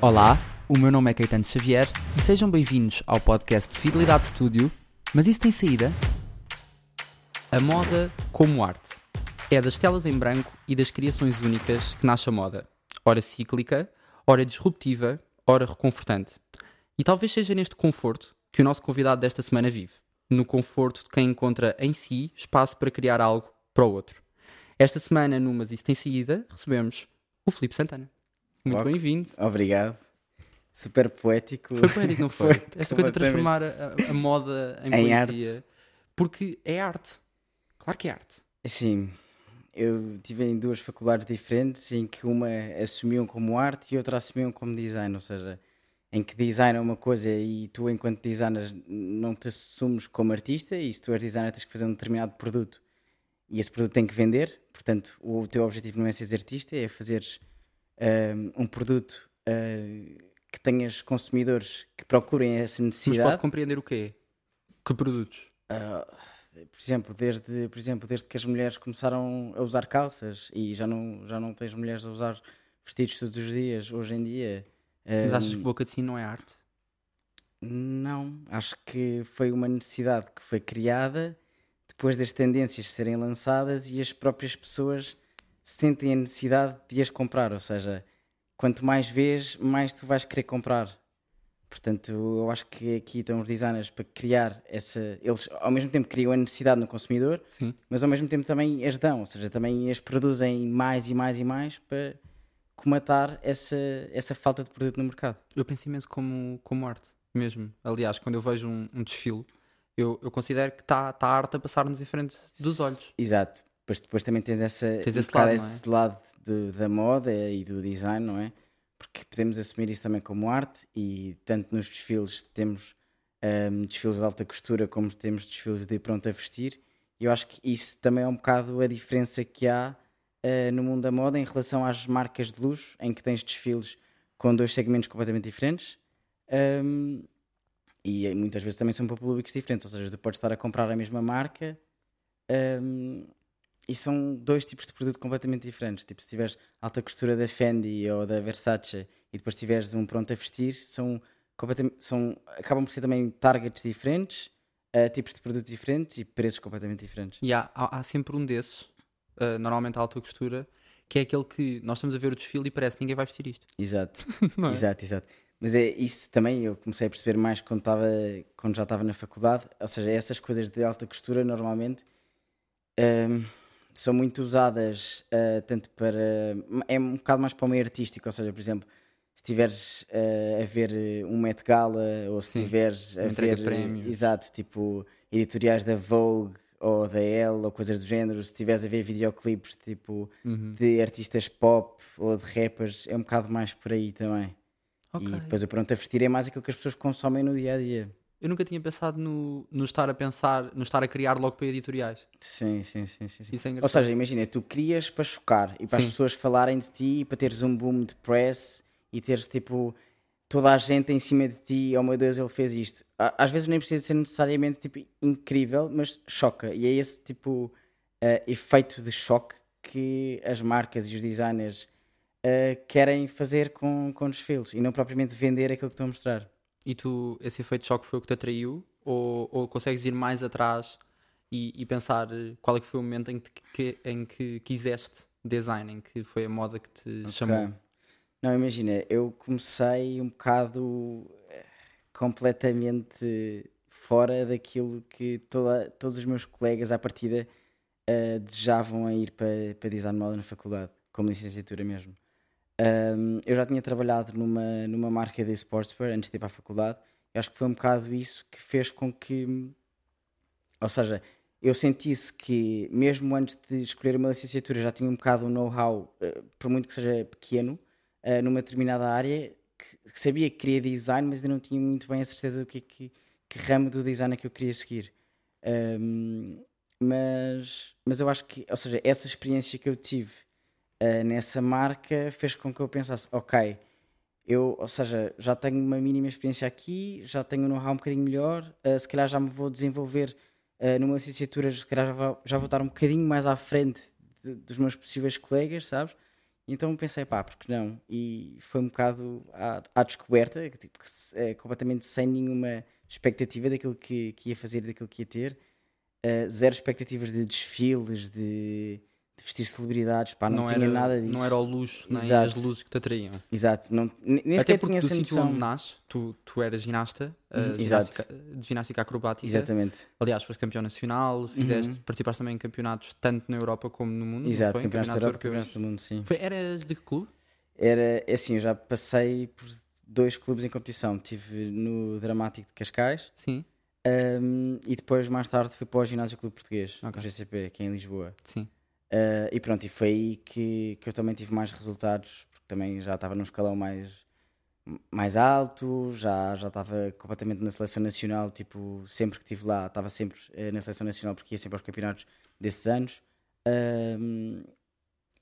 Olá, o meu nome é Caetano Xavier e sejam bem-vindos ao podcast de Fidelidade Studio. Mas isso tem saída? A moda como arte. É das telas em branco e das criações únicas que nasce a moda. Ora cíclica, ora disruptiva, ora reconfortante. E talvez seja neste conforto que o nosso convidado desta semana vive. No conforto de quem encontra em si espaço para criar algo para o outro. Esta semana, no Mas Isso Tem Saída, recebemos o Filipe Santana. Muito Ok. bem-vindo. Obrigado. Super poético. Foi poético, não foi? Foi, Esta coisa de transformar a, a moda em, Em poesia. Porque é arte. Claro que é arte. Assim, eu tive em duas faculdades diferentes em que uma assumiam como arte e outra assumiam como design. Ou seja, em que design é uma coisa e tu, enquanto designer, não te assumes como artista e se tu és designer tens que fazer um determinado produto e esse produto tem que vender. Portanto, o teu objetivo não é seres artista, é fazeres ahm, um produto ah, que tenhas consumidores que procurem essa Mas necessidade. pode compreender o quê? Que produtos? Ah, por exemplo, desde, por exemplo, desde que as mulheres começaram a usar calças e já não, já não tens mulheres a usar vestidos todos os dias, hoje em dia. Mas achas que boca de sino não é arte? Não, acho que foi uma necessidade que foi criada depois das tendências serem lançadas e as próprias pessoas sentem a necessidade de as comprar. Ou seja, quanto mais vês, mais tu vais querer comprar. Portanto, eu acho que aqui estão os designers para criar essa. Eles ao mesmo tempo criam a necessidade no consumidor, Sim. mas ao mesmo tempo também as dão, ou seja, também as produzem mais e mais e mais para comatar essa, essa falta de produto no mercado. Eu penso imenso como, como arte, mesmo. Aliás, quando eu vejo um, um desfile, eu, eu considero que está tá a arte a passar-nos em frente dos olhos. Exato. Depois, depois também tens, essa, Tens um esse lado, não é? esse lado de- da moda e do design, não é? Porque podemos assumir isso também como arte e tanto nos desfiles temos hum, desfiles de alta costura como temos desfiles de pronto a vestir e eu acho que isso também é um bocado a diferença que há eh, no mundo da moda em relação às marcas de luxo em que tens desfiles com dois segmentos completamente diferentes hum, e muitas vezes também são para públicos diferentes, ou seja, tu podes estar a comprar a mesma marca hum, e são dois tipos de produto completamente diferentes. Tipo, se tiveres alta costura da Fendi ou da Versace e depois tiveres um pronto a vestir, são, completam- são acabam por ser também targets diferentes, eh, tipos de produto diferentes e preços completamente diferentes. E há, há, há sempre um desses, ah, normalmente à alta costura, que é aquele que nós estamos a ver o desfile e parece que ninguém vai vestir isto. Exato, é? exato, exato. Mas é isso também eu comecei a perceber mais quando, estava, quando já estava na faculdade. Ou seja, essas coisas de alta costura normalmente hum, são muito usadas ah, tanto para. É um bocado mais para o meio artístico. Ou seja, por exemplo, se tiveres ah, a ver eh, um Met Gala ou se Sim, tiveres a entrega ver. prémios. Exato, tipo editoriais da Vogue ou da Elle ou coisas do género. Se tiveres a ver videoclipes tipo Uhum. de artistas pop ou de rappers, é um bocado mais por aí também. Ok. E depois o pronto a vestir é mais aquilo que as pessoas consomem no dia a dia. Eu nunca tinha pensado no, no estar a pensar, no estar a criar logo para editoriais. Sim, sim, sim, sim. sim. Isso é Ou seja, imagina, tu crias para chocar e para Sim. as pessoas falarem de ti e para teres um boom de press e teres tipo toda a gente em cima de ti, oh meu Deus, ele fez isto. Às vezes nem precisa ser necessariamente tipo incrível, mas choca. E é esse tipo eh, efeito de choque que as marcas e os designers eh, querem fazer com, com desfiles e não propriamente vender aquilo que estão a mostrar. E tu, esse efeito de choque foi o que te atraiu? Ou, ou consegues ir mais atrás e, e pensar eh, qual é que foi o momento em que, que- em que quiseste design, em que foi a moda que te chamou? Ok. Não, imagina, eu comecei um bocado eh, completamente fora daquilo que toda, todos os meus colegas à partida eh, desejavam a ir para, para design de moda na faculdade, como licenciatura mesmo. Ahm, eu já tinha trabalhado numa, numa marca de sportswear antes de ir para a faculdade. Eu acho que foi um bocado isso que fez com que, ou seja, eu sentisse que mesmo antes de escolher uma licenciatura já tinha um bocado um know-how, eh, por muito que seja pequeno, eh, numa determinada área, que, sabia que queria design, mas ainda não tinha muito bem a certeza do que, que, que ramo do design é que eu queria seguir. Ahm, mas, mas eu acho que, ou seja, essa experiência que eu tive eh, nessa marca fez com que eu pensasse, ok, eu, ou seja, já tenho uma mínima experiência aqui, já tenho um know-how um bocadinho melhor, eh, se calhar já me vou desenvolver eh, numa licenciatura, se calhar já vou, já vou estar um bocadinho mais à frente de- dos meus possíveis colegas, sabes? Então pensei, pá, porque não? E foi um bocado à, à descoberta, tipo, é, completamente sem nenhuma expectativa daquilo que, que ia fazer, daquilo que ia ter. Uh, zero expectativas de desfiles, de, de vestir celebridades, pá, não, tinha era, nada disso. não era o luxo, nem Exato. as luzes que te atraíam. Exato, não, nem Até sequer tinha essa noção. onde nasces, tu, tu eras ginasta, uh, Uhum, exato. ginástica- de ginástica acrobática. Exatamente, Aliás, foste campeão nacional, fizeste, Uhum. participaste também em campeonatos tanto na Europa como no mundo. não exato, foi? Campeonatos da Europa, campeonatos do mundo, sim. Foi, eras de que clube? Era é assim, eu já passei por dois clubes em competição. Estive no Dramático de Cascais Sim, um, e depois, mais tarde, fui para o Ginásio Clube Português, Ok. o GCP, aqui em Lisboa. sim. Uh, e pronto, e foi aí que, que eu também tive mais resultados, porque também já estava num escalão mais, mais alto, já, já estava completamente na seleção nacional, tipo, sempre que estive lá, estava sempre eh, na seleção nacional porque ia sempre aos campeonatos desses anos. Um,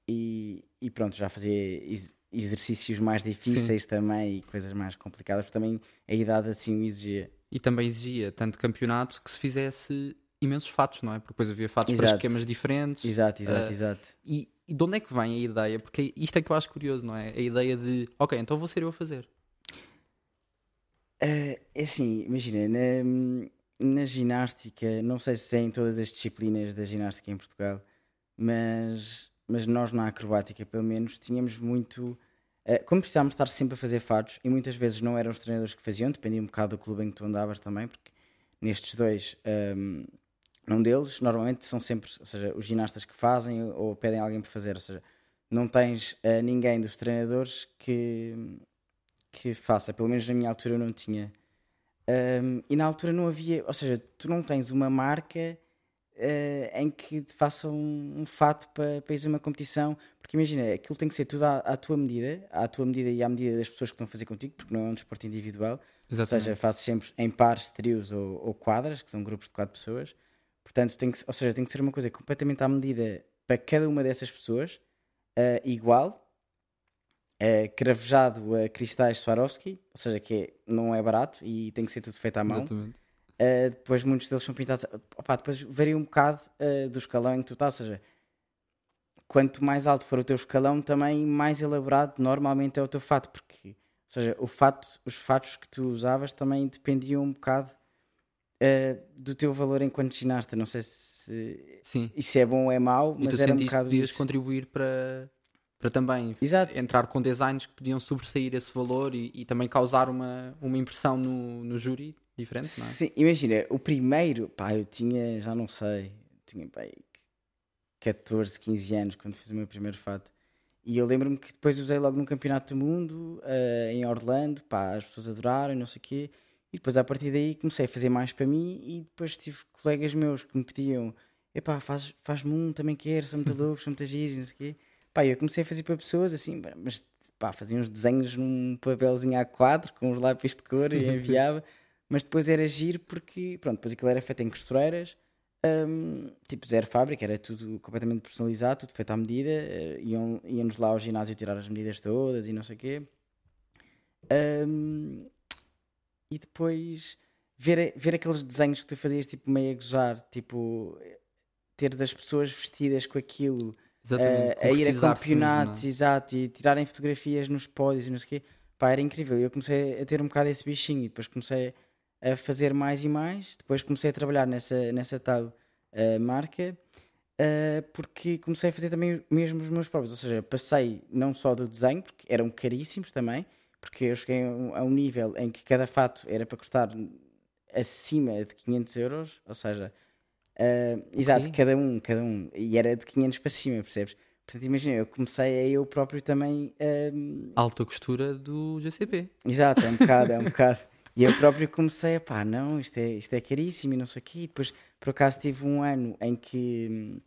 e, e pronto, já fazia ex- exercícios mais difíceis também e coisas mais complicadas, porque também a idade assim o exigia. E também exigia tanto campeonato que se fizesse imensos fatos, não é? Porque depois havia fatos para Exato. esquemas diferentes. Exato, exato, Uh, exato. E, e de onde é que vem a ideia? Porque isto é que eu acho curioso, não é? A ideia de, ok, então vou ser eu a fazer. É é assim, imagina, na, na ginástica, não sei se é em todas as disciplinas da ginástica em Portugal, mas, mas nós na acrobática, pelo menos, tínhamos muito. eh, como precisávamos estar sempre a fazer fatos, e muitas vezes não eram os treinadores que faziam, dependia um bocado do clube em que tu andavas também, porque nestes dois, ehm, um deles, normalmente são sempre, ou seja, os ginastas que fazem ou pedem alguém para fazer, ou seja, não tens eh, ninguém dos treinadores que, que faça, pelo menos na minha altura eu não tinha. Um, e na altura não havia, ou seja, tu não tens uma marca eh, em que te faça um, um fato para, para ir a uma competição, porque imagina, aquilo tem que ser tudo à, à tua medida, à tua medida e à medida das pessoas que estão a fazer contigo, porque não é um desporto individual, ou seja, fazes sempre em pares, trios ou, ou quadras, que são grupos de quatro pessoas, portanto, tem que, ou seja, tem que ser uma coisa completamente à medida para cada uma dessas pessoas, eh, igual, eh, cravejado a cristais Swarovski, ou seja, que é- não é barato e tem que ser tudo feito à mão. Exatamente. Uh, depois muitos deles são pintados. Opá, depois varia um bocado uh, do escalão em que tu estás. Ou seja, quanto mais alto for o teu escalão, também mais elaborado normalmente é o teu fato. Porque, ou seja, o fato, os fatos que tu usavas também dependiam um bocado uh, do teu valor enquanto ginasta. Não sei se Sim. isso é bom ou é mau, mas era um bocado podias isso. contribuir para, para também Exato. entrar com designs que podiam sobressair esse valor e, e também causar uma, uma impressão no, no júri diferente, não é? Sim, imagina, o primeiro, pá, eu tinha, já não sei, tinha aí 14, 15 anos quando fiz o meu primeiro fato. E eu lembro-me que depois usei logo no Campeonato do Mundo, eh, em Orlando, pá, as pessoas adoraram e não sei o quê. E depois a partir daí comecei a fazer mais para mim e depois tive colegas meus que me pediam, epá, faz, faz-me um, também quero, são muito loucos, são muito giros, não sei o quê. Pá, eu comecei a fazer para pessoas assim, mas pá, fazia uns desenhos num papelzinho A4 com os lápis de cor e enviava. mas depois era giro porque, pronto, depois aquilo era feito em costureiras, hum, tipo zero fábrica, era tudo completamente personalizado, tudo feito à medida, eh, iam, íamos lá ao ginásio tirar as medidas todas e não sei o quê. Hum, e depois ver, ver aqueles desenhos que tu fazias, tipo, meio a gozar, tipo, teres as pessoas vestidas com aquilo, Exatamente. a, ir a mesmo, campeonatos, não é? exato, e tirarem fotografias nos pódios e não sei o quê, pá, era incrível. Eu comecei a ter um bocado esse bichinho e depois comecei a fazer mais e mais. Depois comecei a trabalhar nessa, nessa tal eh, marca eh, porque comecei a fazer também mesmo os meus próprios. Ou seja, passei não só do desenho, porque eram caríssimos também, porque eu cheguei a um, nível em que cada fato era para custar acima de 500 euros, ou seja, eh, exato, cada um, cada um, e era de 500 para cima, percebes? Portanto, imagina, eu comecei a eu próprio também ehm, Alta costura do GCP. Exato, é um bocado, é um bocado. E eu próprio comecei a pá, não, isto é, isto é caríssimo e não sei o quê. E depois, por acaso, tive um ano em que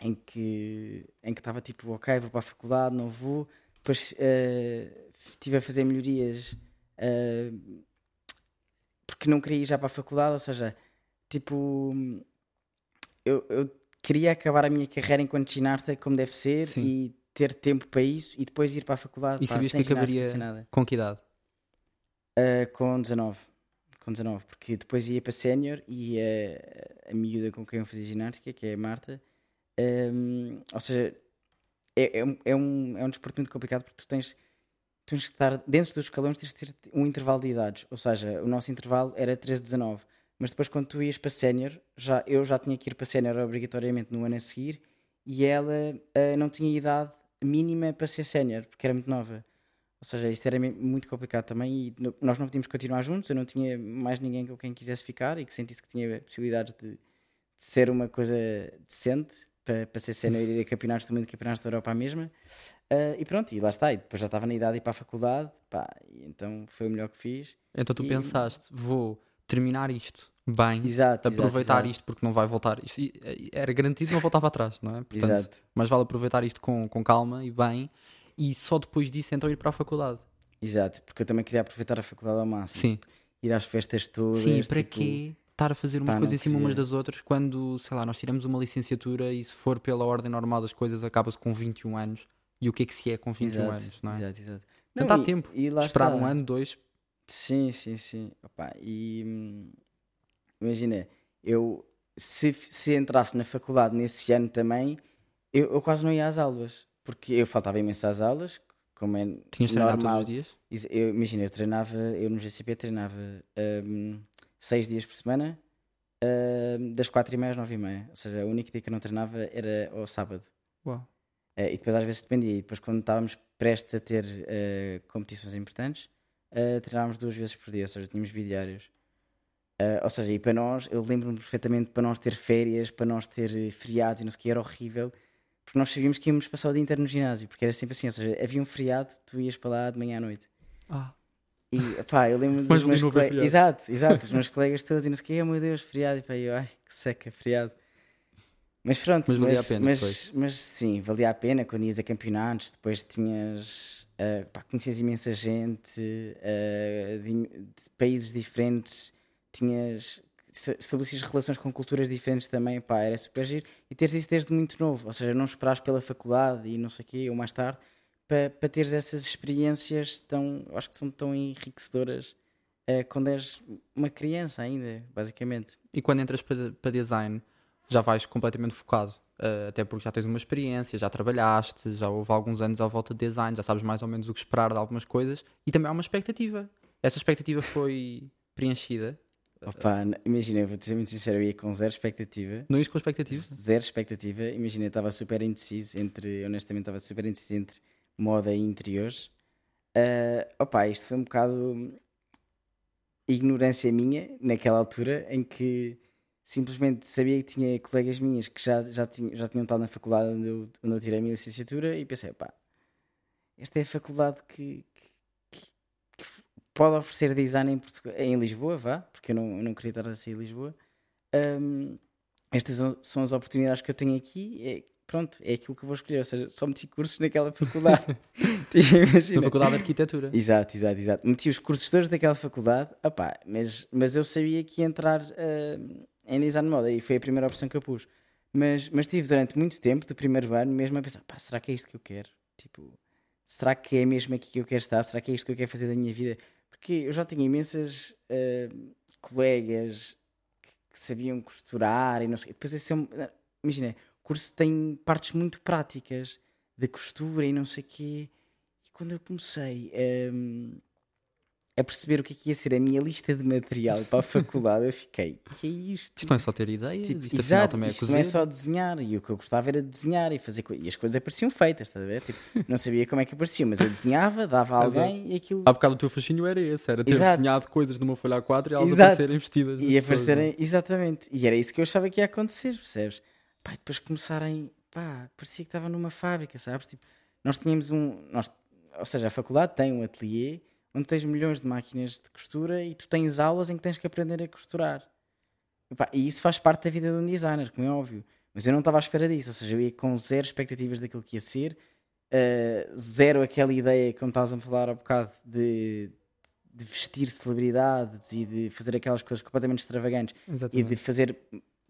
em que em que estava tipo, ok, vou para a faculdade, não vou. Depois eh, estive a fazer melhorias eh, porque não queria ir já para a faculdade, ou seja, tipo, eu, eu queria acabar a minha carreira enquanto ginasta como deve ser Sim. e ter tempo para isso e depois ir para a faculdade E pá, sabias que acabaria com que idade? Uh, com 19. Com 19, porque depois ia para sénior e a, a miúda com quem eu fazia ginástica, que é a Marta, um, ou seja, é, é, é, um, é um desporto muito complicado porque tu tens, tens que estar dentro dos escalões, tens de ter um intervalo de idades. Ou seja, o nosso intervalo era 13-19. Mas depois, quando tu ias para sénior, já, eu já tinha que ir para sénior obrigatoriamente no ano a seguir e ela uh, não tinha idade mínima para ser sénior, porque era muito nova. Ou seja, isto era muito complicado também e nós não podíamos continuar juntos. Eu não tinha mais ninguém com quem quisesse ficar e que sentisse que tinha possibilidades de, de ser uma coisa decente para, para ser sénior ir a campeonatos do mundo, campeonatos da Europa à mesma. Uh, e pronto, e lá está. E depois já estava na idade de ir para a faculdade, pá, então foi o melhor que fiz. Então tu e... pensaste, vou terminar isto bem, exato, aproveitar exato, isto porque não vai voltar. Isto era garantido não voltava atrás, não é? Portanto, exato. Mas vale aproveitar isto com, com calma e bem e só depois disso então ir para a faculdade. Exato, porque eu também queria aproveitar a faculdade ao máximo. Sim. Tipo, ir às festas todas. Sim, para tipo... quê? Estar a fazer umas coisas em cima umas das outras quando, sei lá, nós tiramos uma licenciatura e se for pela ordem normal das coisas acaba-se com 21 anos. E o que é que se é com 21 exato, anos, não é? Exato, exato. Não, não há tempo. E Esperar está. um ano, dois. Sim, sim, sim. Opa, e hum, imagina, eu se, se entrasse na faculdade nesse ano também, eu, eu quase não ia às aulas, porque eu faltava imenso às aulas, como é Tinhas normal. todos os dias? Eu, imagina, eu treinava, eu no GCP treinava um, seis dias por semana, um, das quatro e meia às nove e meia. Ou seja, o único dia que eu não treinava era ao sábado. Uau. Uh, e depois às vezes dependia. E depois quando estávamos prestes a ter uh, competições importantes, uh, treinávamos duas vezes por dia, ou seja, tínhamos bidiários. Uh, ou seja, e para nós, eu lembro-me perfeitamente para nós ter férias, para nós ter eh, feriados e não sei o que, era horrível, porque nós sabíamos que íamos passar o dia inteiro no ginásio, porque era sempre assim, ou seja, havia um feriado, tu ias para lá de manhã à noite. Ah. E pá, eu lembro dos meus colegas. Exato, exato, os meus colegas todos e não sei o que, oh meu Deus, feriado, e pá, eu, ai, que seca, feriado. Mas pronto, mas, valia mas, a pena mas, mas, sim, valia a pena quando ias a campeonatos, depois tinhas, uh, pá, conhecias imensa gente uh, de, de países diferentes tinhas estabelecias relações com culturas diferentes também, pá, era super giro. E teres isso desde muito novo, ou seja, não esperares pela faculdade e não sei o quê, ou mais tarde, para, para teres essas experiências tão, acho que são tão enriquecedoras uh, quando és uma criança ainda, basicamente. E quando entras para, para design, já vais completamente focado, uh, até porque já tens uma experiência, já trabalhaste, já houve alguns anos à volta de design, já sabes mais ou menos o que esperar de algumas coisas, e também há uma expectativa. Essa expectativa foi preenchida Opa, imagina, vou-te ser muito sincero, eu ia com zero expectativa. Não ias com expectativa? Zero expectativa. Imagina, estava super indeciso entre, honestamente, estava super indeciso entre moda e interiores. Uh, opa, isto foi um bocado ignorância minha naquela altura em que simplesmente sabia que tinha colegas minhas que já, já, tinha, já tinham estado na faculdade onde eu, onde eu tirei a minha licenciatura e pensei, pá, esta é a faculdade que, pode oferecer design em, Portugal, em Lisboa, vá, porque eu não, eu não queria estar a sair de Lisboa. Um, estas são as oportunidades que eu tenho aqui. Pronto, é aquilo que eu vou escolher. Ou seja, só meti cursos naquela faculdade. Na faculdade de arquitetura. Exato, exato, exato. Meti os cursos todos daquela faculdade, opá, mas, mas eu sabia que ia entrar uh, em design de moda e foi a primeira opção que eu pus. Mas, mas tive durante muito tempo, do primeiro ano, mesmo a pensar: pá, será que é isto que eu quero? Tipo, será que é mesmo aqui que eu quero estar? Será que é isto que eu quero fazer da minha vida? Porque eu já tinha imensas uh, colegas que, que, sabiam costurar e não sei. Depois esse é imagina, curso tem partes muito práticas de costura e não sei o quê. E quando eu comecei um, ehm, a perceber o que, é que ia ser a minha lista de material para a faculdade, eu fiquei, que é isto? Isto não é só ter ideias, tipo, isto exato, também é isto não é só desenhar, e o que eu gostava era desenhar e fazer E as coisas apareciam feitas, estás a ver? Tipo, não sabia como é que apareciam, mas eu desenhava, dava a alguém e aquilo... Há bocado o teu fascínio era esse, era ter exato. desenhado coisas numa folha A4 e elas exato. aparecerem vestidas. E aparecerem, exatamente, e era isso que eu achava que ia acontecer, percebes? Pá, depois começarem, pá, parecia que estava numa fábrica, sabes? Tipo, nós tínhamos um... Nós, ou seja, a faculdade tem um ateliê onde tens milhões de máquinas de costura e tu tens aulas em que tens que aprender a costurar. E, pá, e isso faz parte da vida de um designer, como é óbvio. Mas eu não estava à espera disso, ou seja, eu ia com zero expectativas daquilo que ia ser, uh, zero aquela ideia, como estás a falar há um bocado, de, de vestir celebridades e de fazer aquelas coisas completamente extravagantes Exatamente. e de fazer,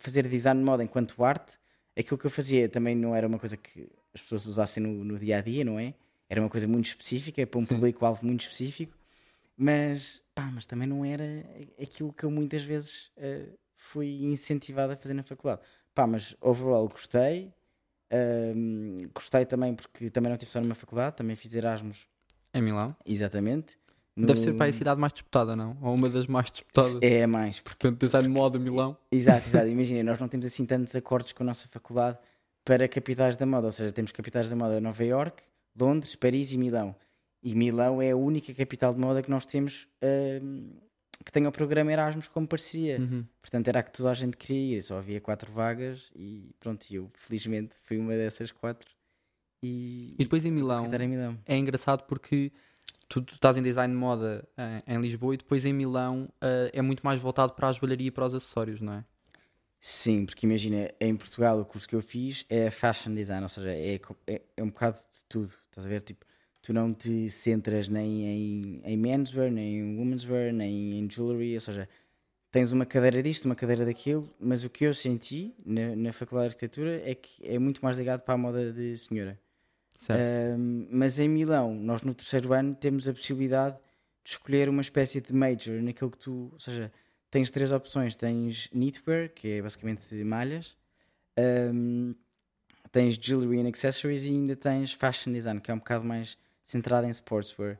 fazer design de moda enquanto arte. Aquilo que eu fazia também não era uma coisa que as pessoas usassem no, no dia a dia, não é? era uma coisa muito específica, para um público-alvo muito específico, mas, pá, mas também não era aquilo que eu muitas vezes uh, fui incentivado a fazer na faculdade. Pá, mas overall gostei, Ahm, gostei também porque também não tive só numa faculdade, também fiz Erasmus, Em Milão. exatamente. Deve no- ser para a cidade mais disputada, não? Ou uma das mais disputadas. É mais, porque Portanto, design de moda, Milão. Exato, exato. Imagina, nós não temos assim tantos acordos com a nossa faculdade para capitais da moda. Ou seja, temos capitais da moda Nova York, Londres, Paris e Milão. E Milão é a única capital de moda que nós temos ahm, que tenha o programa Erasmus como parceria. Uhum. Portanto, era a que toda a gente queria ir. Só havia quatro vagas e pronto, eu felizmente fui uma dessas quatro. E, E depois em Milão em Milão. é engraçado porque tu, tu estás em design de moda eh, em Lisboa e depois em Milão eh, é muito mais voltado para a joalharia e para os acessórios, não é? Sim, porque imagina, em Portugal o curso que eu fiz é fashion design, ou seja, é, é, é um bocado de tudo. Estás a ver? Tipo, tu não te centras nem em, em menswear, nem em womenswear, nem em jewelry, ou seja, tens uma cadeira disto, uma cadeira daquilo, mas o que eu senti na, na Faculdade de Arquitetura é que é muito mais ligado para a moda de senhora. Mas em Milão, nós no terceiro ano temos a possibilidade de escolher uma espécie de major naquilo que tu, ou seja, tens três opções: tens knitwear, que é basicamente malhas, ahm, tens jewelry and accessories e ainda tens fashion design, que é um bocado mais centrado em sportswear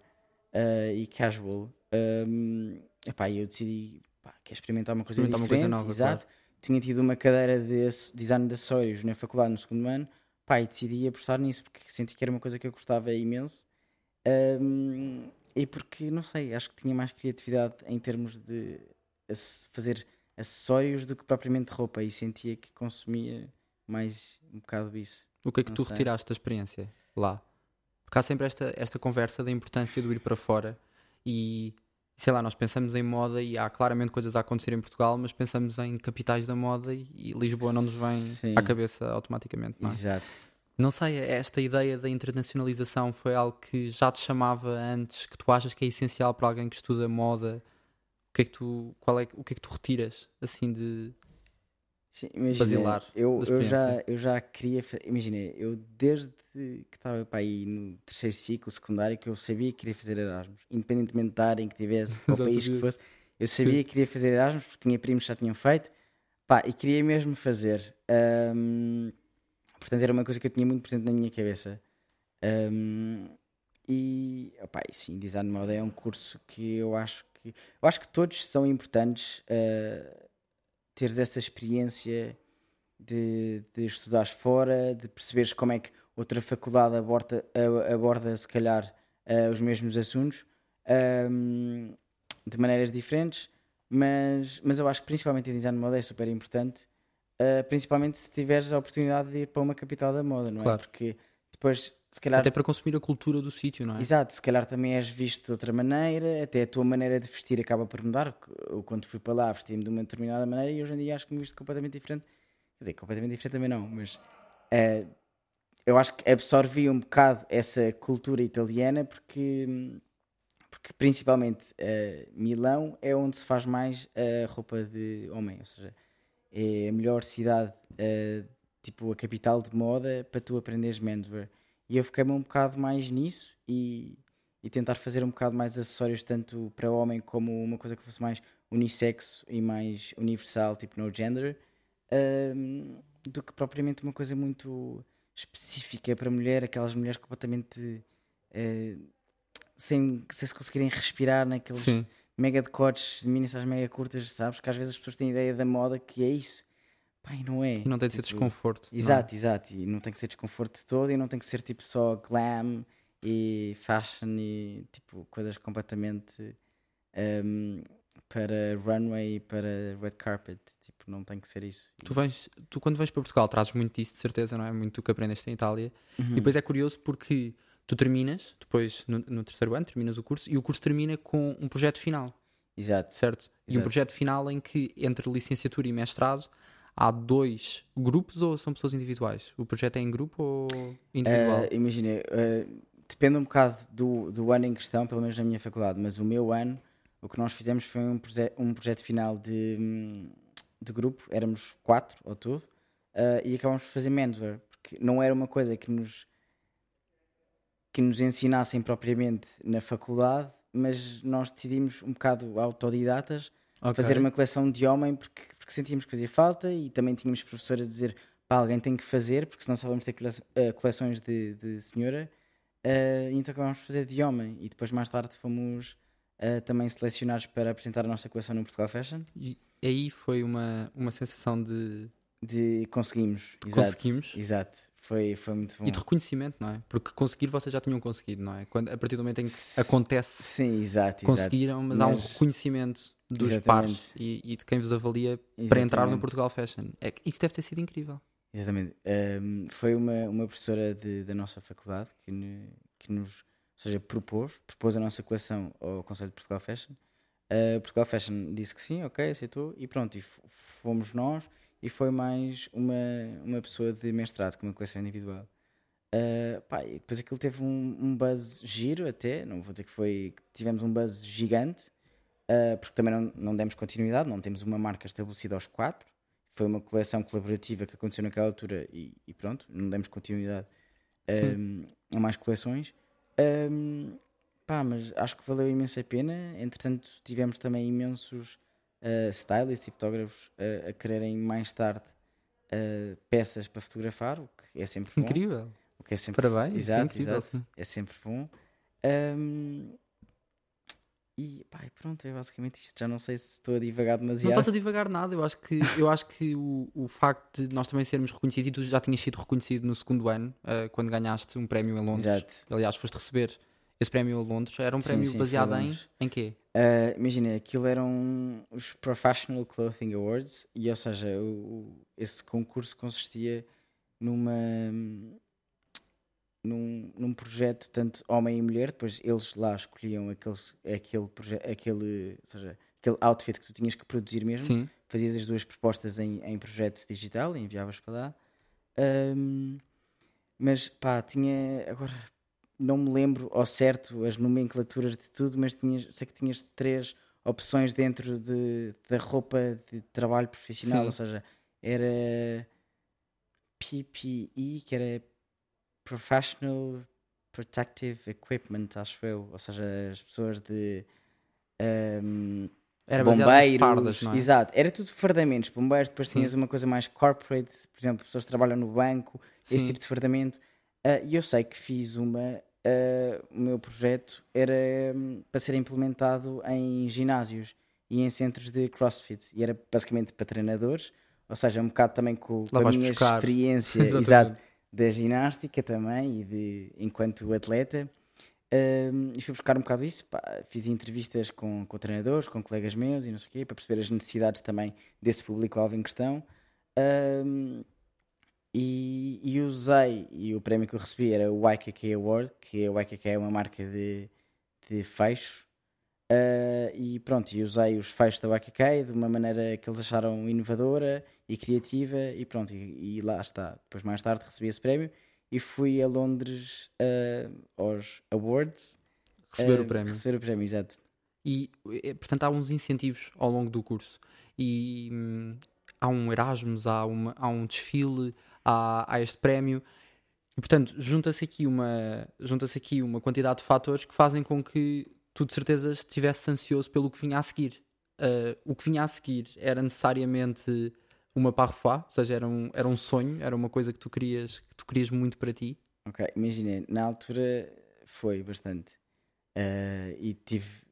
ah, e casual. Um, epá, eu decidi pá, quer experimentar uma coisa Experimentar uma coisa diferente, nova, exato. Tinha tido uma cadeira de design de acessórios na faculdade no segundo ano, pá, e decidi apostar nisso porque senti que era uma coisa que eu gostava imenso. Um, e porque, não sei, acho que tinha mais criatividade em termos de fazer acessórios do que propriamente roupa e sentia que consumia mais um bocado isso. O que é que não tu sei. retiraste da experiência lá? Porque há sempre esta, esta conversa da importância do ir para fora e sei lá, nós pensamos em moda e há claramente coisas a acontecer em Portugal, mas pensamos em capitais da moda e, e Lisboa não nos vem Sim. à cabeça automaticamente. Não, é? Exato. não sei, esta ideia da internacionalização foi algo que já te chamava antes, que tu achas que é essencial para alguém que estuda moda? O que é que tu, qual é, o que é que tu retiras assim de Sim, imagina, basilar eu, eu, já, eu já queria. Imagina, eu desde que estava para aí no terceiro ciclo secundário que eu sabia que queria fazer Erasmus, independentemente da área em que tivesse, Já país que fosse, eu sabia que queria fazer Erasmus porque tinha primos que já tinham feito, pá, e queria mesmo fazer. Ahm, portanto, era uma coisa que eu tinha muito presente na minha cabeça. Ahm, e, opá, e sim, design de moda é um curso que eu acho que eu acho que todos são importantes. ah, teres essa experiência de, de estudares fora, de perceberes como é que outra faculdade aborda, aborda se calhar eh, os mesmos assuntos ahm, de maneiras diferentes, mas, mas eu acho que principalmente em design de moda é super importante, eh, principalmente se tiveres a oportunidade de ir para uma capital da moda, não é? Claro. Porque depois, se calhar, até para consumir a cultura do sítio, não é? Exato, se calhar também és visto de outra maneira, até a tua maneira de vestir acaba por mudar. Eu, quando fui para lá, vesti-me de uma determinada maneira e hoje em dia acho que me visto completamente diferente. Quer dizer, completamente diferente também não, mas eh, eu acho que absorvi um bocado essa cultura italiana porque, porque principalmente eh, Milão é onde se faz mais a roupa de homem, ou seja, é a melhor cidade, eh, tipo a capital de moda para tu aprenderes menswear. E eu fiquei-me um bocado mais nisso e, e tentar fazer um bocado mais acessórios, tanto para homem como uma coisa que fosse mais unissexo e mais universal, tipo no gender, ahm, do que propriamente uma coisa muito específica para mulher, aquelas mulheres completamente eh, sem, sem se conseguirem respirar naqueles Sim. mega decotes de mini mega curtas, sabes? Que às vezes as pessoas têm ideia da moda que é isso. Pai, não é. E não tem de ser Tipo, desconforto. não é? Exato, exato. E não tem que ser desconforto de todo e não tem que ser tipo só glam e fashion e tipo coisas completamente um, para runway e para red carpet. Tipo, não tem que ser isso. Tu, vens, tu quando vens para Portugal trazes muito disso, de certeza, não é? Muito do que aprendeste em Itália. Uhum. E depois é curioso porque tu terminas, depois no, no terceiro ano, terminas o curso e o curso termina com um projeto final, Exato. certo? E um Exato. projeto final em que entre licenciatura e mestrado há dois grupos ou são pessoas individuais? O projeto é em grupo ou individual? Uh, imagina, uh, depende um bocado do, do ano em questão, pelo menos na minha faculdade, mas o meu ano, o que nós fizemos foi um, proje um projeto final de, hum, de grupo, éramos quatro ao todo, uh, e acabámos por fazer menswear, porque não era uma coisa que nos, que nos ensinassem propriamente na faculdade, mas nós decidimos um bocado autodidatas Ok. fazer uma coleção de homem porque, porque sentíamos que fazia falta e também tínhamos professores a dizer pá, alguém tem que fazer, porque senão só vamos ter cole- eh, coleções de, de senhora, e então acabámos por fazer de homem. E depois, mais tarde, fomos eh, também selecionados para apresentar a nossa coleção no Portugal Fashion. E aí foi uma, uma sensação de, De conseguimos, De exato, conseguimos. Exato, foi, foi muito bom. e de reconhecimento, não é? Porque conseguir vocês já tinham conseguido, não é? Quando, a partir do momento em que acontece, Sim, exato. conseguiram, mas, há um Mas- reconhecimento dos Exatamente. pares e, e de quem vos avalia para entrar no Exatamente. Portugal Fashion. É, isso deve ter sido incrível. Exatamente. Ahm, foi uma, uma professora de- da nossa faculdade que, ne- que nos, ou seja, propôs, propôs a nossa coleção ao Conselho de Portugal Fashion. Ah, Portugal Fashion disse que sim, ok, aceitou e pronto, e fomos nós e foi mais uma, uma pessoa de mestrado com uma coleção individual. Ah, pá, e depois aquilo teve um, um buzz giro até, não vou dizer que foi, tivemos um buzz gigante, ah, porque também não, não demos continuidade, não temos uma marca estabelecida aos quatro, foi uma coleção colaborativa que aconteceu naquela altura e, e pronto, não demos continuidade um, a mais coleções. Um, pá, mas acho que valeu imensa pena. Entretanto, tivemos também imensos uh, stylists e fotógrafos uh, a quererem mais tarde uh, peças para fotografar, o que é sempre bom. Incrível. O que é sempre Parabéns. é Exato, incrível, exato. sim. É sempre bom. Um, e pá, pronto, é basicamente isto. Já não sei se estou a divagar Não demasiado. estás a divagar nada, eu acho que, eu acho que o, o facto de nós também sermos reconhecidos, e tu já tinhas sido reconhecido no segundo ano, eh, quando ganhaste um prémio em Londres. Exato. Aliás, foste receber esse prémio em Londres. Era um Sim, prémio sim, baseado em, em quê? Uh, imagina, aquilo eram os Professional Clothing Awards, e ou seja, o- esse concurso consistia numa num, projeto tanto homem e mulher, depois eles lá escolhiam aqueles, aquele, aquele, seja, aquele outfit que tu tinhas que produzir mesmo, Sim. fazias as duas propostas em, em projeto digital e enviavas para lá. Um, mas pá, tinha agora não me lembro ao certo as nomenclaturas de tudo, mas tinhas, sei que tinhas três opções dentro de, da roupa de trabalho profissional, Sim. ou seja, era PPE, que era Professional Protective Equipment, acho eu, ou seja, as pessoas de um, Era baseado em bombeiros, fardas, não é? exato, era tudo fardamentos, bombeiros, depois Sim. tinhas uma coisa mais corporate, por exemplo, pessoas que trabalham no banco, esse Sim. tipo de fardamento. Ah, E eu sei que fiz uma, ah, o meu projeto era hum, para ser implementado em ginásios e em centros de crossfit, e era basicamente para treinadores, ou seja, um bocado também com, com a minha buscar. experiência, exato, da ginástica também e de enquanto atleta. E fui buscar um bocado isso, pá, fiz entrevistas com, com treinadores, com colegas meus e não sei o quê, para perceber as necessidades também desse público-alvo em questão. E, e usei, e o prémio que eu recebi era o YKK Award, que o YKK é uma marca de, de. Uh, e pronto, e usei os fechos da YKK de uma maneira que eles acharam inovadora e criativa, e pronto, e, e lá está. Depois, mais tarde, recebi esse prémio e fui a Londres uh, aos Awards Receber uh, o prémio. Receber o prémio, exato. E, eh, portanto, há uns incentivos ao longo do curso. E hum, há um Erasmus, há, uma, há um desfile, há, há este prémio. E, portanto, junta-se aqui, uma, junta aqui uma quantidade de fatores que fazem com que tu, de certeza, estivesse ansioso pelo que vinha a seguir. Ah, o que vinha a seguir era necessariamente uma parfois, ou seja, era um, era um sonho, era uma coisa que tu querias, que tu querias muito para ti. Ok, imagina, na altura foi bastante. Uh, e tive,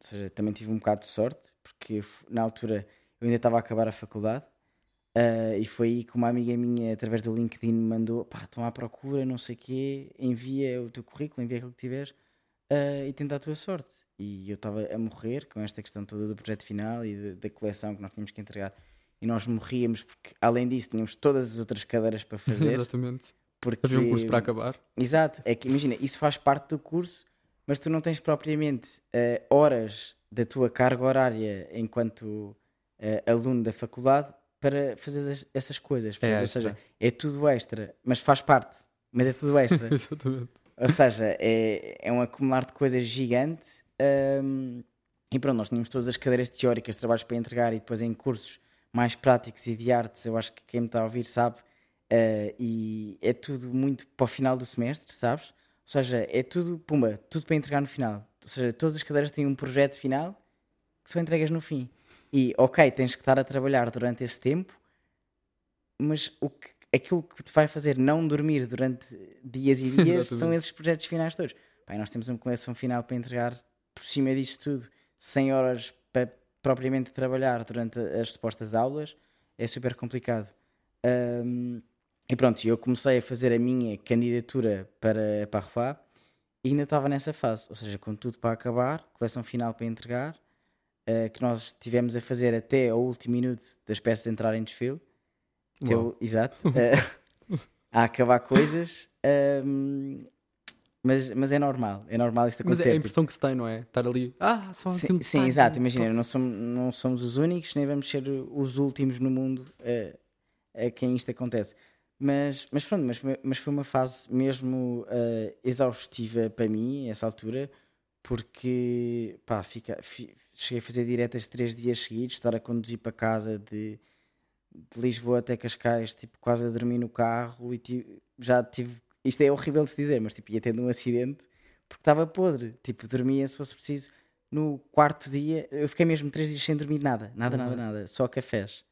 ou seja, também tive um bocado de sorte, porque na altura eu ainda estava a acabar a faculdade. uh, e foi aí que uma amiga minha, através do LinkedIn, me mandou: pá, estão à procura, não sei o quê, envia o teu currículo, envia aquilo que tiveres uh, e tenta a tua sorte. E eu estava a morrer com esta questão toda do projeto final e de- da coleção que nós tínhamos que entregar. E nós morríamos porque, além disso, tínhamos todas as outras cadeiras para fazer. Exatamente. porque Havia um curso para acabar. Exato, é que imagina, isso faz parte do curso, mas tu não tens propriamente eh, horas da tua carga horária enquanto eh, aluno da faculdade para fazer as- essas coisas. É ou seja, é tudo extra, mas faz parte, mas é tudo extra. Exatamente. ou seja, é, é um acumular de coisas gigante. hum, e pronto, nós tínhamos todas as cadeiras teóricas, trabalhos para entregar e depois em cursos mais práticos e de artes, eu acho que quem me está a ouvir sabe, eh, e é tudo muito para o final do semestre, sabes? Ou seja, é tudo, pumba, tudo para entregar no final. Ou seja, todas as cadeiras têm um projeto final que só entregas no fim. E, ok, tens que estar a trabalhar durante esse tempo, mas o que aquilo que te vai fazer não dormir durante dias e dias são esses projetos finais todos. E nós temos uma coleção final para entregar por cima disso tudo, 100 horas para propriamente trabalhar durante as supostas aulas, é super complicado. Ahm, e pronto, eu comecei a fazer a minha candidatura para, para a RFA e ainda estava nessa fase, ou seja, com tudo para acabar, coleção final para entregar, eh, que nós tivemos a fazer até ao último minuto das peças entrarem em desfile. Até Uau. o- exato. eh, a acabar coisas. ahm, mas, mas é normal, é normal isto Mas acontecer. é a tipo, impressão que se tem, não é? Estar ali. Ah, só Sim, sim, exato. Imagina, não somos, não somos os únicos, nem vamos ser os últimos no mundo a, a quem isto acontece. Mas, mas pronto, mas, mas foi uma fase mesmo eh, exaustiva para mim, essa altura, porque pá, fica, fi- cheguei a fazer diretas três dias seguidos, estar a conduzir para casa de, de Lisboa até Cascais, tipo, quase a dormir no carro e já tive. Isto é horrível de se dizer, mas tipo, ia tendo um acidente porque estava podre. Tipo, dormia se fosse preciso. No quarto dia, eu fiquei mesmo três dias sem dormir nada, nada, nada, Uhum. nada, só cafés.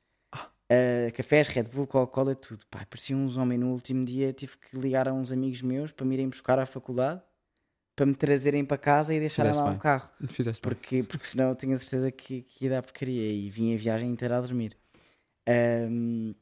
Uh, cafés, Red Bull, Coca-Cola, tudo. Pá, parecia uns homens. No último dia tive que ligar a uns amigos meus para me irem buscar à faculdade, para me trazerem para casa e deixarem Fizeste lá bem. o carro. Fizeste bem. Porque, porque senão eu tinha certeza que, que ia dar porcaria e vim a viagem inteira a dormir. Ahm,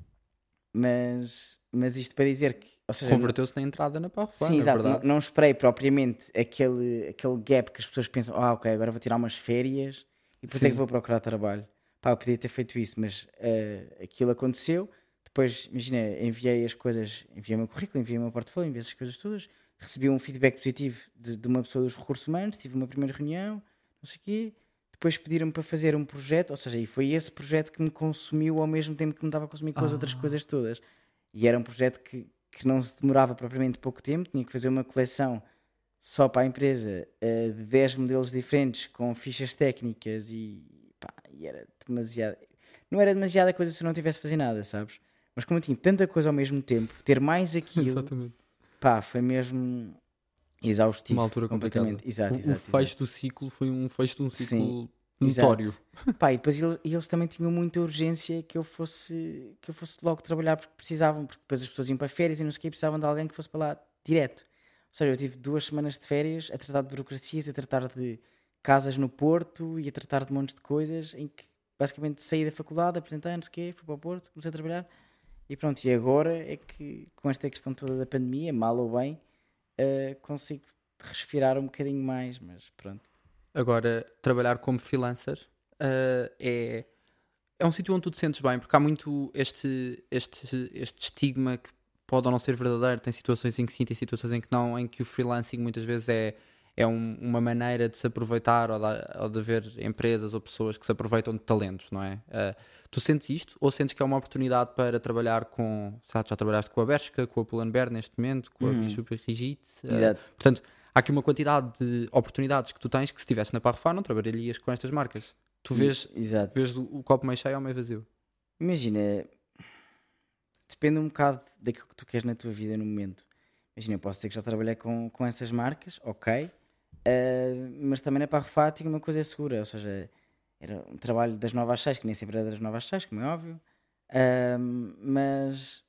mas, mas isto para dizer que. Converteu-se na entrada na Parrofã, Sim, na exato. Não, não esperei propriamente aquele, aquele gap que as pessoas pensam, ah, ok, agora vou tirar umas férias e depois é que vou procurar trabalho. Pá, eu podia ter feito isso, mas eh, aquilo aconteceu. Depois, imagina, enviei as coisas, enviei o meu currículo, enviei o meu portfólio, enviei essas coisas todas, recebi um feedback positivo de, de uma pessoa dos recursos humanos, tive uma primeira reunião, não sei o quê. Depois pediram-me para fazer um projeto, ou seja, e foi esse projeto que me consumiu ao mesmo tempo que me estava a consumir com as outras Ah. coisas todas. E era um projeto que, que não se demorava propriamente pouco tempo, tinha que fazer uma coleção só para a empresa eh, de 10 modelos diferentes com fichas técnicas e, pá, e era demasiado. Não era demasiada coisa se eu não tivesse a fazer nada, sabes? Mas como eu tinha tanta coisa ao mesmo tempo, ter mais aquilo, Exatamente. pá, foi mesmo exaustivo. Uma altura complicada. completamente. Exato, o, exato, o exato. fecho do ciclo foi um fecho de um Sim, ciclo Exato. Notório. Pá, e depois eles, e eles também tinham muita urgência que eu fosse que eu fosse logo trabalhar porque precisavam, porque depois as pessoas iam para férias e não sei o que, precisavam de alguém que fosse para lá direto. Ou seja, eu tive duas semanas de férias a tratar de burocracias, a tratar de casas no Porto e a tratar de montes de coisas em que basicamente saí da faculdade, apresentei, não sei o quê, fui para o Porto, comecei a trabalhar e pronto, e agora é que com esta questão toda da pandemia, mal ou bem, eh, consigo respirar um bocadinho mais, mas pronto. Agora, trabalhar como freelancer eh, é, é um sítio onde tu te sentes bem, porque há muito este, este, este estigma que pode ou não ser verdadeiro. Tem situações em que sim, tem situações em que não, em que o freelancing muitas vezes é, é um- uma maneira de se aproveitar ou de, ou de haver empresas ou pessoas que se aproveitam de talentos, não é? Eh, tu sentes isto ou sentes que é uma oportunidade para trabalhar com, sabe, já trabalhaste com a Bershka, com a Pull&Bear neste momento, com a Uhum. Bishop e Rigid? eh, Exato. Portanto, há aqui uma quantidade de oportunidades que tu tens que se estivesse na Parrofá não trabalharias com estas marcas. Tu vês, Exato. vês o, o copo meio cheio ou meio vazio. Imagina, depende um bocado daquilo que tu queres na tua vida no momento. Imagina, eu posso dizer que já trabalhei com, com essas marcas, ok, eh, mas também na Parrofá tinha uma coisa segura, ou seja, era um trabalho das novas às que nem sempre era das novas às seis, como é óbvio, Ahm, mas,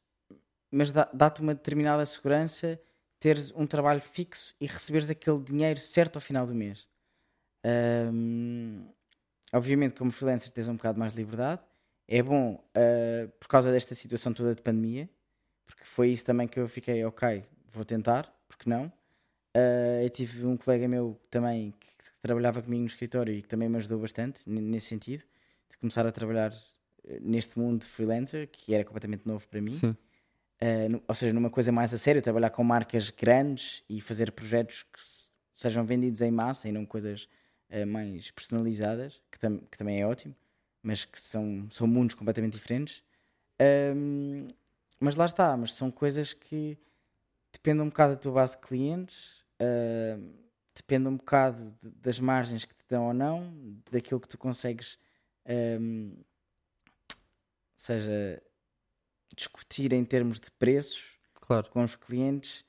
mas dá- dá-te uma determinada segurança teres um trabalho fixo e receberes aquele dinheiro certo ao final do mês. Ahm, obviamente, como freelancer, tens um bocado mais de liberdade. É bom ah, por causa desta situação toda de pandemia, porque foi isso também que eu fiquei, ok, vou tentar, porque não? Ah, eu tive um colega meu também que, que trabalhava comigo no escritório e que também me ajudou bastante nesse sentido, de começar a trabalhar eh, neste mundo de freelancer, que era completamente novo para mim. Sim. Nu- ou seja, numa coisa mais a sério, trabalhar com marcas grandes e fazer projetos que se- sejam vendidos em massa e não coisas uh, mais personalizadas, que, tam- que também é ótimo, mas que são, são mundos completamente diferentes. Um, mas lá está, mas são coisas que dependem um bocado da tua base de clientes, uh, depende um bocado de- das margens que te dão ou não, daquilo que tu consegues, um, seja discutir em termos de preços Claro. com os clientes.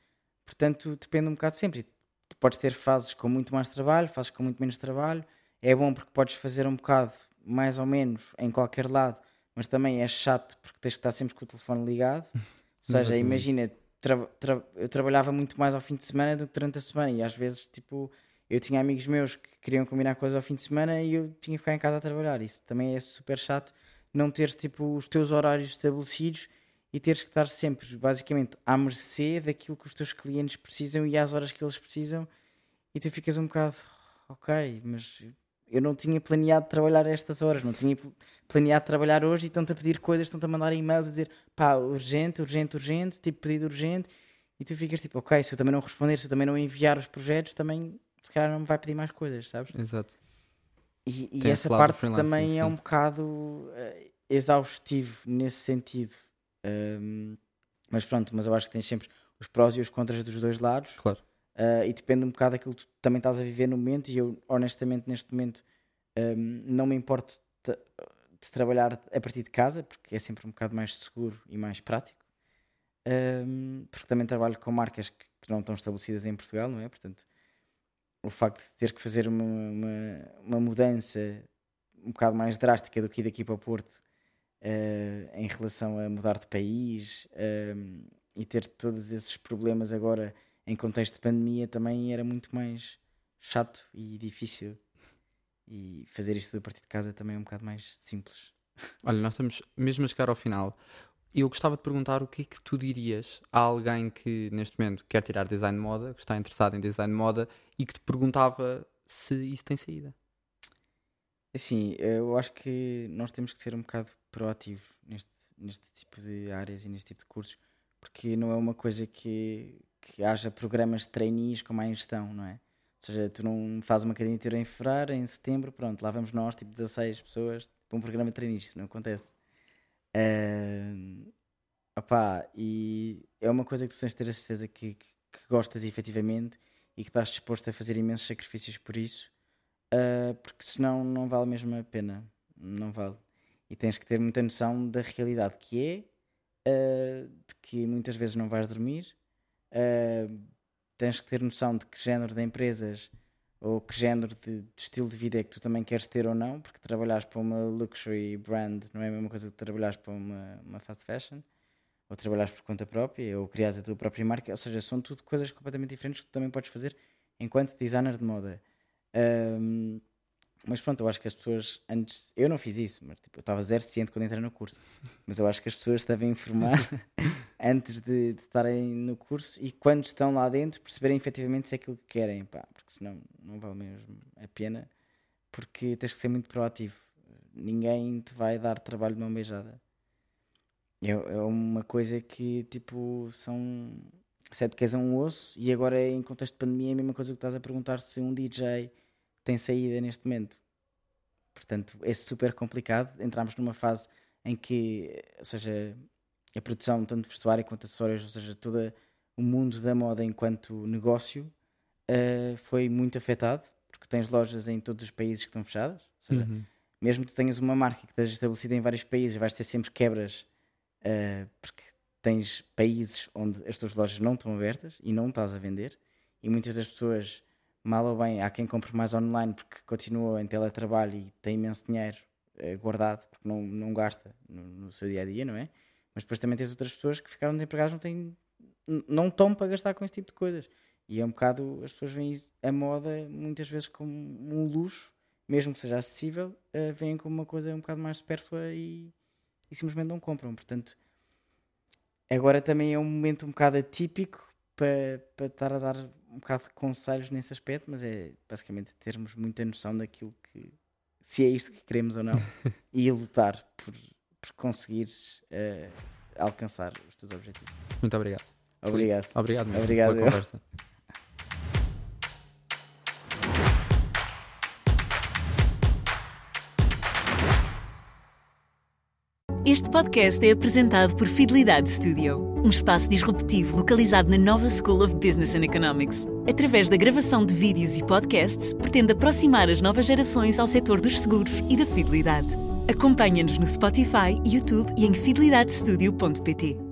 Portanto, depende um bocado sempre. Tu podes ter fases com muito mais trabalho, fases com muito menos trabalho. É bom porque podes fazer um bocado mais ou menos em qualquer lado, mas também é chato porque tens que estar sempre com o telefone ligado. Ou seja, Exatamente. imagina, tra- tra- eu trabalhava muito mais ao fim de semana do que durante a semana e às vezes, tipo, eu tinha amigos meus que queriam combinar coisas ao fim de semana e eu tinha que ficar em casa a trabalhar. Isso também é super chato, não teres, tipo, os teus horários estabelecidos e teres que estar sempre, basicamente, à mercê daquilo que os teus clientes precisam e às horas que eles precisam e tu ficas um bocado, ok, mas eu não tinha planeado trabalhar estas horas, não tinha pl- planeado trabalhar hoje e estão-te a pedir coisas, estão-te a mandar e-mails a dizer pá, urgente, urgente, urgente, tipo pedido urgente, e tu ficas tipo, ok, se eu também não responder, se eu também não enviar os projetos, também se calhar não me vai pedir mais coisas, sabes? Exato. E, e essa parte também é sim. um bocado eh, exaustivo nesse sentido. Ahm, mas pronto, mas eu acho que tens sempre os prós e os contras dos dois lados. Claro. Uh, e depende um bocado daquilo que tu também estás a viver no momento. E eu, honestamente, neste momento, um, não me importo de, de trabalhar a partir de casa, porque é sempre um bocado mais seguro e mais prático. Um, porque também trabalho com marcas que, que não estão estabelecidas em Portugal, não é? Portanto, o facto de ter que fazer uma, uma, uma mudança um bocado mais drástica do que ir daqui para Porto uh, em relação a mudar de país um, e ter todos esses problemas agora em contexto de pandemia também era muito mais chato e difícil. E fazer isto a partir de casa também é um bocado mais simples. Olha, nós estamos mesmo a chegar ao final. Eu gostava de perguntar o que é que tu dirias a alguém que neste momento quer tirar design de moda, que está interessado em design de moda e que te perguntava se isso tem saída. Assim, eu acho que nós temos que ser um bocado proativo neste, neste tipo de áreas e neste tipo de cursos, porque não é uma coisa que, que haja programas de trainees como há gestão, não é? Ou seja, tu não fazes uma candidatura em fevereiro, em setembro, pronto, lá vamos nós, tipo 16 pessoas, para um programa de trainees, isso não acontece. Uh, opá, e é uma coisa que tu tens de ter a certeza que, que, que gostas efetivamente e que estás disposto a fazer imensos sacrifícios por isso, uh, porque senão não vale mesmo a pena, não vale. E tens que ter muita noção da realidade que é, uh, de que muitas vezes não vais dormir, uh, tens que ter noção de que género de empresas ou que género de, de, estilo de vida é que tu também queres ter ou não, porque trabalhares para uma luxury brand não é a mesma coisa que trabalhares para uma, uma fast fashion, ou trabalhares por conta própria, ou criares a tua própria marca, ou seja, são tudo coisas completamente diferentes que tu também podes fazer enquanto designer de moda. Um, mas pronto, eu acho que as pessoas antes. Eu não fiz isso, mas tipo, eu estava zero ciente quando entrei no curso. Mas eu acho que as pessoas devem informar antes de, de estarem no curso e quando estão lá dentro perceberem efetivamente se é aquilo que querem, pá, porque senão não vale mesmo a pena, porque tens que ser muito proativo. Ninguém te vai dar trabalho de mão beijada. É, é uma coisa que tipo são sete queres a um osso e agora em contexto de pandemia é a mesma coisa que estás a perguntar se um DJ tem saída neste momento. Portanto, é super complicado. Entramos numa fase em que, ou seja, a produção, tanto de vestuário quanto acessórios, ou seja, todo o mundo da moda enquanto negócio uh, foi muito afetado, porque tens lojas em todos os países que estão fechadas. Ou seja, uhum. mesmo que tu tenhas uma marca que esteja estabelecida em vários países, vais ter sempre quebras, uh, porque tens países onde as tuas lojas não estão abertas e não estás a vender, e muitas das pessoas mal ou bem, há quem compre mais online porque continua em teletrabalho e tem imenso dinheiro eh, guardado porque não, não gasta no, no, seu dia a dia, não é? Mas depois também tens outras pessoas que ficaram desempregadas, não têm, não estão para gastar com esse tipo de coisas. E é um bocado, as pessoas veem a moda muitas vezes como um luxo, mesmo que seja acessível, uh, veem como uma coisa um bocado mais supérflua e, e simplesmente não compram. Portanto, agora também é um momento um bocado atípico para, para estar a dar um bocado de conselhos nesse aspecto, mas é basicamente termos muita noção daquilo que se é isto que queremos ou não e lutar por, por conseguires uh, alcançar os teus objetivos. Muito obrigado. Obrigado. Felipe. Obrigado mesmo Obrigado pela conversa. Este podcast é apresentado por Fidelidade Studio, um espaço disruptivo localizado na Nova School of Business and Economics. Através da gravação de vídeos e podcasts, pretende aproximar as novas gerações ao setor dos seguros e da fidelidade. Acompanha-nos no Spotify, YouTube e em fidelidadestudio.pt.